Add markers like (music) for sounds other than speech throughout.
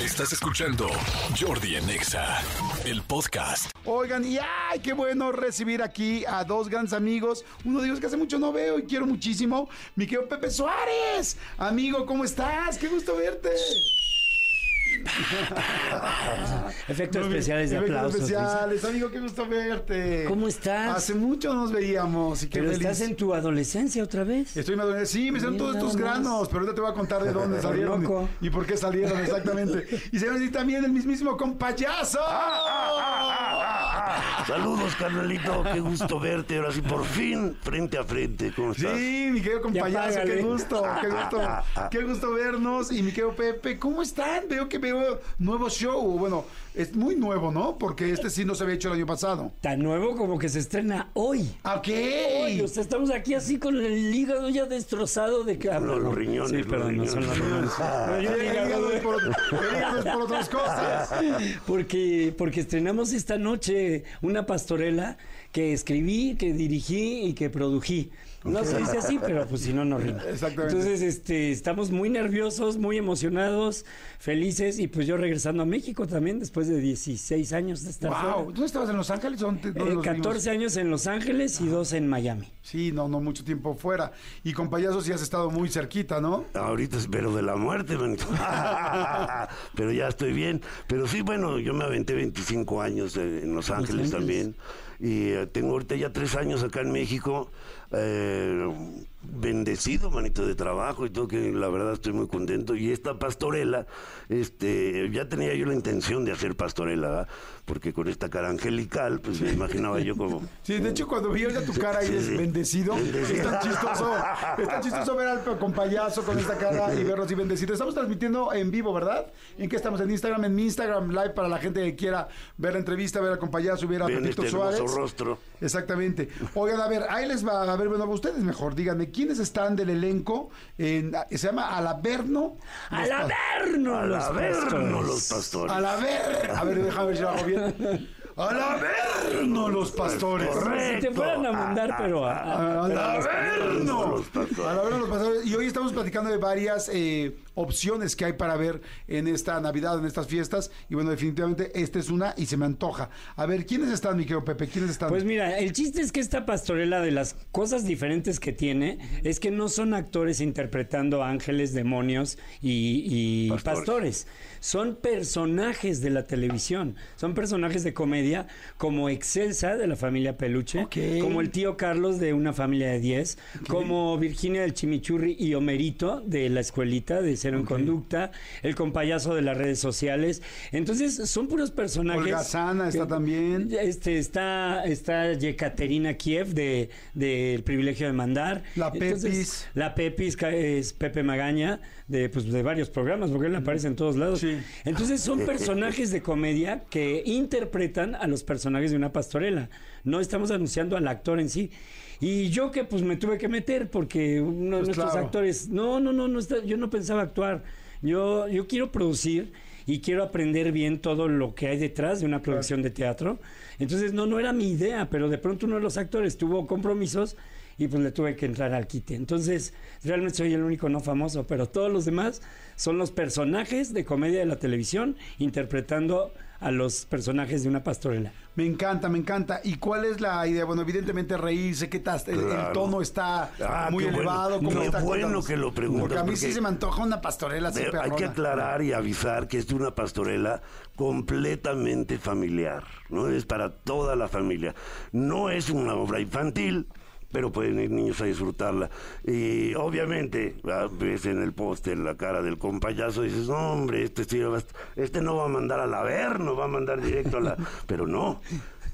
Estás escuchando Jordi en Exa, el podcast. Oigan, y ay, qué bueno recibir aquí a dos grandes amigos. Uno de ellos que hace mucho no veo y quiero muchísimo. Mi querido Pepe Suárez. Amigo, ¿cómo estás? Qué gusto verte. (laughs) Efectos especiales de Efectos aplausos. especiales, amigo, qué gusto verte. ¿Cómo estás? Hace mucho no nos veíamos y qué Pero feliz. estás en tu adolescencia otra vez. Estoy maduro. Sí, me salieron todos estos más. granos, pero ahorita te voy a contar de (laughs) dónde salieron y, y por qué salieron exactamente. Y se ve también el mismísimo con payaso. Saludos, carnalito. Qué gusto verte. Ahora sí, por fin, frente a frente. ¿Cómo estás? Sí, mi querido Ya compayazo, qué gusto, qué gusto, qué gusto vernos. Y mi querido Pepe, ¿cómo están? Veo que veo nuevo show. Bueno, es muy nuevo, ¿no? Porque este sí no se había hecho el año pasado. Tan nuevo como que se estrena hoy. Ok. Hoy, o sea, estamos aquí así con el hígado ya destrozado de que... Los- los riñones, Sí, los perdón, no son los riñones. (laughs) Yo El hígado, es por otras cosas. (laughs) Porque, porque estrenamos esta noche una pastorela que escribí, que dirigí y que prodují. No se dice así, pero pues si no, no rima. (laughs) Exactamente. Entonces, este, estamos muy nerviosos, muy emocionados, felices y pues yo regresando a México también después de 16 años de estar Wow. fuera. ¿Dónde estabas? ¿En Los Ángeles? ¿Dónde, dónde Eh, vimos? 14 años en Los Ángeles y 2 en Miami. Sí, no, no, mucho tiempo fuera. Y con payasos sí has estado muy cerquita, ¿no? Ahorita espero de la muerte, manito. (laughs) (laughs) Pero ya estoy bien. Pero sí, bueno, yo me aventé 25 años eh, en Los Ángeles También. Y eh, tengo ahorita ya tres años acá en México. eh, bendecido, manito, de trabajo y todo, que la verdad estoy muy contento. Y esta pastorela, este, ya tenía yo la intención de hacer pastorela, ¿verdad? porque con esta cara angelical, pues me imaginaba yo como... (laughs) Sí, de hecho, cuando vi ahorita tu cara y Sí, es sí. bendecido, es tan chistoso. Es tan chistoso ver al con payaso con esta cara y verlo así bendecido. Estamos transmitiendo en vivo, ¿verdad? ¿En qué estamos? En Instagram, en mi Instagram Live para la gente que quiera ver la entrevista, ver al con payaso ver a Ven Pepito este Suárez. rostro. Exactamente. Oigan, a ver, ahí les va. A ver, bueno, ustedes mejor, díganme, ¿quiénes están del elenco? En, se llama Alaberno. ¡Al averno! Al los pastores! los pastores. Alaber. A ver, déjame ver si lo hago bien. Alaberno los pastores. Si te fueran a mandar, pero a, a- Al pero a los pastores. Los. Y hoy estamos platicando de varias eh, opciones que hay para ver en esta Navidad, en estas fiestas. Y bueno, definitivamente esta es una y se me antoja. A ver, ¿quiénes están, mi querido Pepe? ¿Quiénes están? Pues mira, el chiste es que esta pastorela de las cosas diferentes que tiene es que no son actores interpretando ángeles, demonios y, y Pastores. pastores. Son personajes de la televisión. Son personajes de comedia como Excelsa de la familia Peluche, como el tío Carlos de una familia de 10, como Virginia del Chimichurri y Homerito de la escuelita de Cero en Conducta, el compayazo de las redes sociales. Entonces son puros personajes. Olga Sana está también. este está está Yekaterina Kiev de del privilegio de mandar. La Pepis. la Pepis es Pepe Magaña de pues de varios programas porque él aparece en todos lados. Sí. Entonces son (laughs) personajes de comedia que interpretan a los personajes de una pastorela. No estamos anunciando al actor en sí. Y yo que pues me tuve que meter porque uno de Pues nuestros claro. actores, no, no, no, no está- yo no pensaba actuar. Yo yo quiero producir y quiero aprender bien todo lo que hay detrás de una producción de teatro. Entonces, no, no era mi idea, pero de pronto uno de los actores tuvo compromisos y pues le tuve que entrar al quite. Entonces, realmente soy el único no famoso, pero todos los demás son los personajes de comedia de la televisión interpretando a los personajes de una pastorela. Me encanta, me encanta. ¿Y cuál es la idea? Bueno, evidentemente reírse, ¿qué tal? El, tono está Ah, muy qué bueno. elevado. ¿Cómo Qué está? bueno Cuéntanos. que lo preguntas, Porque a mí sí se me antoja una pastorela hay que aclarar y avisar que es una pastorela completamente familiar, ¿no? Es para toda la familia. No es una obra infantil, pero pueden ir niños a disfrutarla. Y obviamente, ah, ves en el póster la cara del compayazo y dices, no, hombre, este, este no va a mandar al Averno, va a mandar directo a la... (laughs) pero no.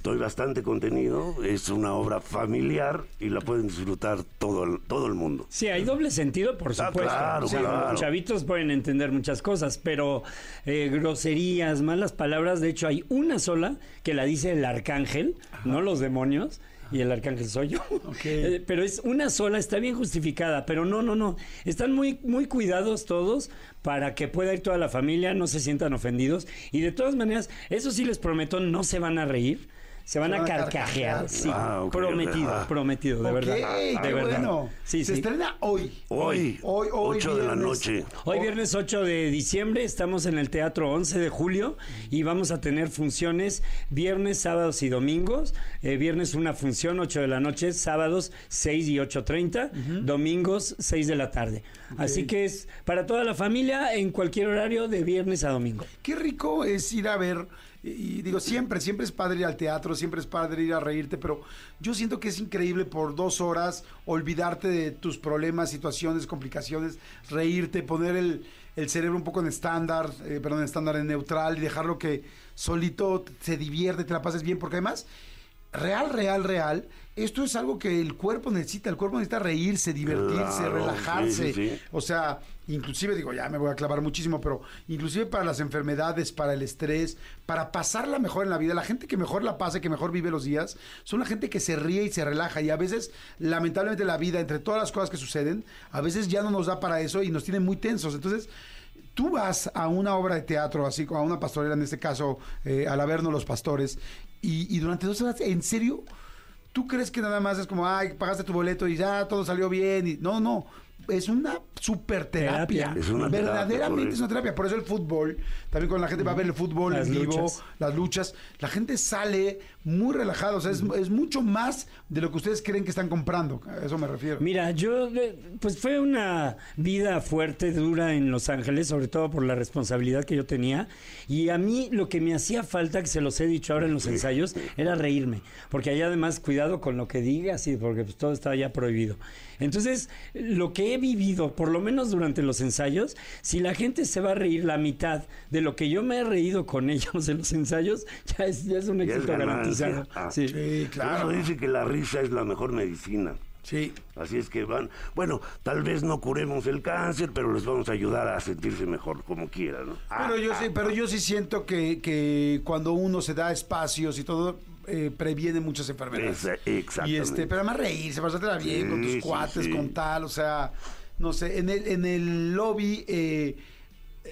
Doy bastante contenido, es una obra familiar y la pueden disfrutar todo el, todo el mundo. Sí, hay doble sentido, por Ah, supuesto. claro, Sí, claro. Los chavitos pueden entender muchas cosas, pero eh, groserías, malas palabras, de hecho hay una sola que la dice el arcángel, no los demonios. Y el arcángel soy yo. (laughs) Eh, pero es una sola, está bien justificada, pero no, no, no. Están muy, muy cuidados todos para que pueda ir toda la familia, no se sientan ofendidos. Y de todas maneras, eso sí les prometo, no se van a reír. Se van, Se a van a carcajear, carcajear. sí. Ah, prometido, prometido, de verdad. qué de verdad. bueno. Sí, Se sí. estrena hoy. Hoy, Hoy, hoy, 8 de la viernes. noche. Hoy viernes 8 de diciembre estamos en el Teatro 11 de julio y vamos a tener funciones viernes, sábados y domingos. Eh, viernes una función 8 de la noche, sábados 6 y 8.30, domingos 6 de la tarde. Así que es para toda la familia en cualquier horario de viernes a domingo. Qué rico es ir a ver, y, digo, siempre, siempre es padre ir al teatro, siempre es padre ir a reírte, pero yo siento que es increíble por dos horas olvidarte de tus problemas, situaciones, complicaciones, reírte, poner el, el cerebro un poco en estándar, eh, perdón, en estándar en neutral y dejarlo que solito se divierte, te la pases bien, porque además real, real, real, esto es algo que el cuerpo necesita. El cuerpo necesita reírse, divertirse, Claro, relajarse. sí, sí, sí. O sea, inclusive digo, ya me voy a clavar muchísimo, pero inclusive para las enfermedades, para el estrés, para pasarla mejor en la vida, la gente que mejor la pasa, que mejor vive los días, son la gente que se ríe y se relaja. Y a veces, lamentablemente, la vida, entre todas las cosas que suceden, a veces ya no nos da para eso y nos tiene muy tensos. Entonces, tú vas a una obra de teatro, así como a una pastorela, en este caso, eh, al Averno Los Pastores, y, y durante dos horas, ¿en serio? ¿Tú crees que nada más es como, ay, pagaste tu boleto y ya todo salió bien? Y, no, no. Es una super terapia. Es una Verdaderamente es una terapia. Por eso el fútbol, también cuando la gente va a ver el fútbol Las en vivo, luchas. las luchas, la gente sale muy sea, es, es mucho más de lo que ustedes creen que están comprando. A eso me refiero. Mira, yo, eh, pues fue una vida fuerte, dura en Los Ángeles, sobre todo por la responsabilidad que yo tenía. Y a mí lo que me hacía falta, que se los he dicho ahora en los ensayos, era reírme. Porque allá además, cuidado con lo que digas, y porque pues, todo está ya prohibido. Entonces, lo que he vivido, por lo menos durante los ensayos, si la gente se va a reír la mitad de lo que yo me he reído con ellos en los ensayos, (laughs) ya es, ya es un éxito garantizado. (laughs) Ah. Sí. Sí, claro. Eso dice que la risa es la mejor medicina. Sí. Así es que van, bueno, tal vez no curemos el cáncer, pero les vamos a ayudar a sentirse mejor como quieran. ¿no? Ah, Pero yo sí, pero yo sí siento que, que cuando uno se da espacios y todo, eh, previene muchas enfermedades. Y este, pero además reírse, pasártela bien con tus sí, cuates, sí. con tal, o sea, no sé, en el, en el lobby eh,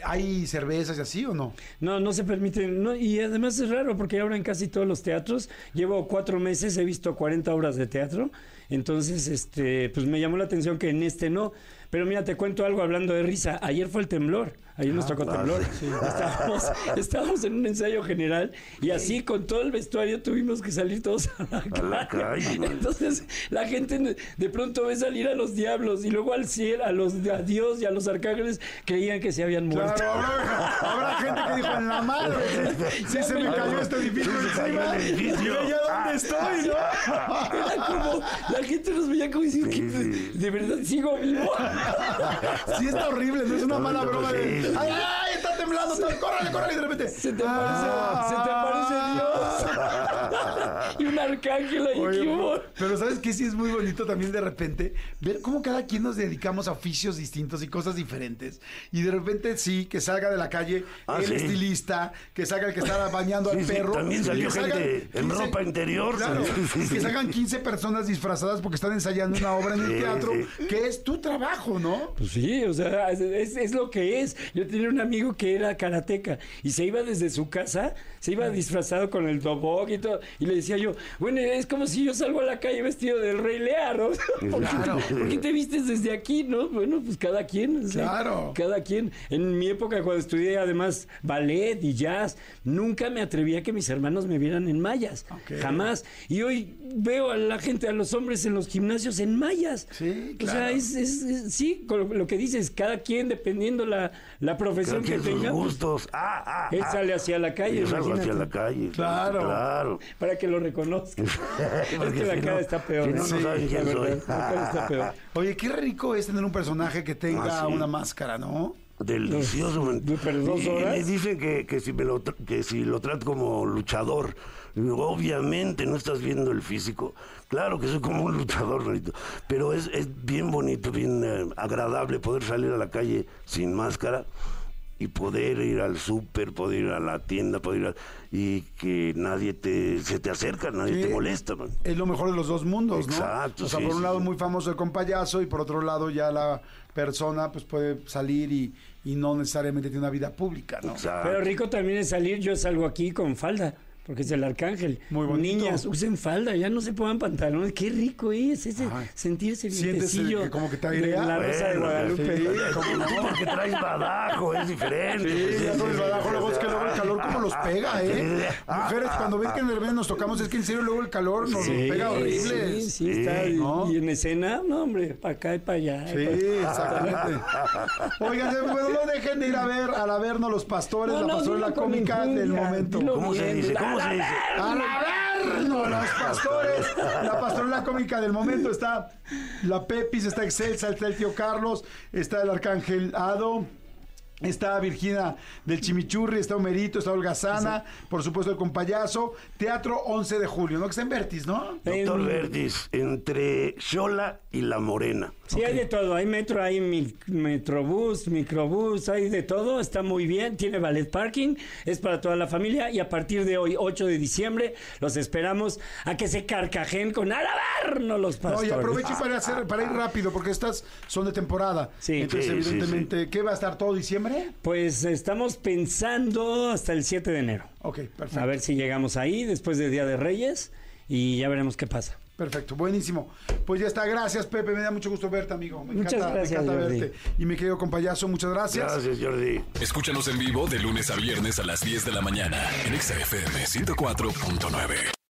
hay cervezas y así o no? No, no se permite. no, y además es raro porque ahora en casi todos los teatros, llevo cuatro meses, he visto 40 obras de teatro. Entonces, este, pues me llamó la atención que en este no. Pero mira, te cuento algo hablando de risa. Ayer fue el temblor. Ayer nos tocó ah, temblor. sí. Estábamos, (laughs) estábamos en un ensayo general y así con todo el vestuario tuvimos que salir todos a la calle. la calle. Entonces, la gente de pronto ve salir a los diablos y luego al cielo, a los a Dios y a los arcángeles creían que se habían muerto. Claro, habrá, habrá gente que dijo en la madre, (laughs) sí, sí se me cayó este edificio encima. edificio. Y ya dónde estoy, ¿no? Era como, la gente nos veía como diciendo, Sí, que sí. de verdad sigo vivo. (laughs) Sí está horrible, no es una No, mala no, broma de, ay, ay, está temblando, está- córrele, córrele, y de repente. Se te aparece, se te aparece Dios. (laughs) y un arcángel ahí, Oye, pero ¿sabes qué? Sí es muy bonito también de repente ver cómo cada quien nos dedicamos a oficios distintos y cosas diferentes. Y de repente sí, que salga de la calle Ah, el sí. estilista, que salga el que está (laughs) bañando Sí, al sí, perro. también salió salgan gente en ropa interior. Claro, que salgan 15 personas disfrazadas porque están ensayando una obra en el teatro, que es tu trabajo, ¿no? Pues sí, o sea, es, es- es lo que es. Yo tenía un amigo que era karateca y se iba desde su casa, se iba disfrazado con el dobog y todo. Y le decía yo, bueno, es como si yo salgo a la calle vestido del Rey Lear, ¿no? (laughs) ¿Por, qué, Claro. por qué te vistes desde aquí, no? Bueno, pues cada quien. o sea, Claro. Cada quien. En mi época, cuando estudié además ballet y jazz, nunca me atreví a que mis hermanos me vieran en mallas. Jamás. Y hoy veo a la gente, a los hombres en los gimnasios en mallas. Sí, O sea, claro. es, es- es- sí, con lo que dices, cada quien dependiendo la, la profesión que tenga, gustos. Ah, ah, él ah. sale hacia la calle, Yo salgo hacia la calle. Claro. Claro. para que lo reconozca. (laughs) es Porque que la si cara no- está peor. si no, no Sí, saben quién la soy. verdad, la cara está peor. (laughs) Oye, qué rico es tener un personaje que tenga Ah, sí. una máscara, ¿no? Delicioso. man. pero dos Y- y horas. me dicen que, que si me lo, que si lo trato como luchador. Obviamente no estás viendo el físico. Claro que soy como un luchador, manito. Pero es, es bien bonito, bien eh, agradable poder salir a la calle sin máscara y poder ir al súper, poder ir a la tienda, poder ir a- y que nadie te, se te acerca, nadie Sí. te molesta, man. Es lo mejor de los dos mundos, ¿no? Exacto, O sea, sí, por un sí, lado sí. muy famoso el compayazo y por otro lado ya la persona pues puede salir y, y no necesariamente tiene una vida pública, ¿no? Exacto. Pero rico también es salir, yo salgo aquí con falda. Porque es el arcángel. Muy bonito. Niñas, usen falda, ya no se pongan pantalones. Qué rico es ese, Ay. sentir ese vientecillo que como que te airea. La Rosa de Guadalupe. sí. Como tú porque traes badajo, es diferente. Sí, sí, el sí, badajo, sí, luego sí, es que luego el calor como los pega, ¿eh? Mujeres, cuando ven que en el mes nos tocamos, es que en serio luego el calor nos Sí, pega horrible. Sí, sí, está. y- ¿no? Y en escena, no, hombre, para acá y para allá. Sí, exactamente. Oigan, bueno, no dejen de ir a ver, a la vernos los pastores, No, la no, pastorela cómica del momento. ¿Cómo se dice? ¿Cómo se la dice? A la vernos, los pastores. La pastorela cómica del momento está la Pepis, está Excelsa, está el tío Carlos, está el arcángel Ado. Está Virginia del Chimichurri, está Homerito, está Olga Sana, por supuesto el compayazo. Teatro 11 de julio, ¿no? Que está en Vertis, ¿no? Doctor En- Vertis, entre Xola y La Morena. Sí, hay de todo. Hay metro, hay mi- metrobús, microbús, hay de todo. Está muy bien. Tiene ballet parking. Es para toda la familia. Y a partir de hoy, 8 de diciembre, los esperamos a que se carcajen con alabarnos los No, pastores. y aprovechen para, hacer, para ir rápido, porque estas son de temporada. Sí. Entonces, Sí, sí, evidentemente, ¿qué va a estar todo diciembre? Pues estamos pensando hasta el 7 de enero. Ok, perfecto. A ver si llegamos ahí después del Día de Reyes y ya veremos qué pasa. Perfecto, buenísimo. Pues ya está, gracias Pepe, me da mucho gusto verte, amigo. Me Muchas encanta, gracias, me encanta Jordi. verte. Y mi querido compayazo, muchas gracias. Gracias, Jordi. Escúchanos en vivo de lunes a viernes a las 10 de la mañana en Exa FM 104.9.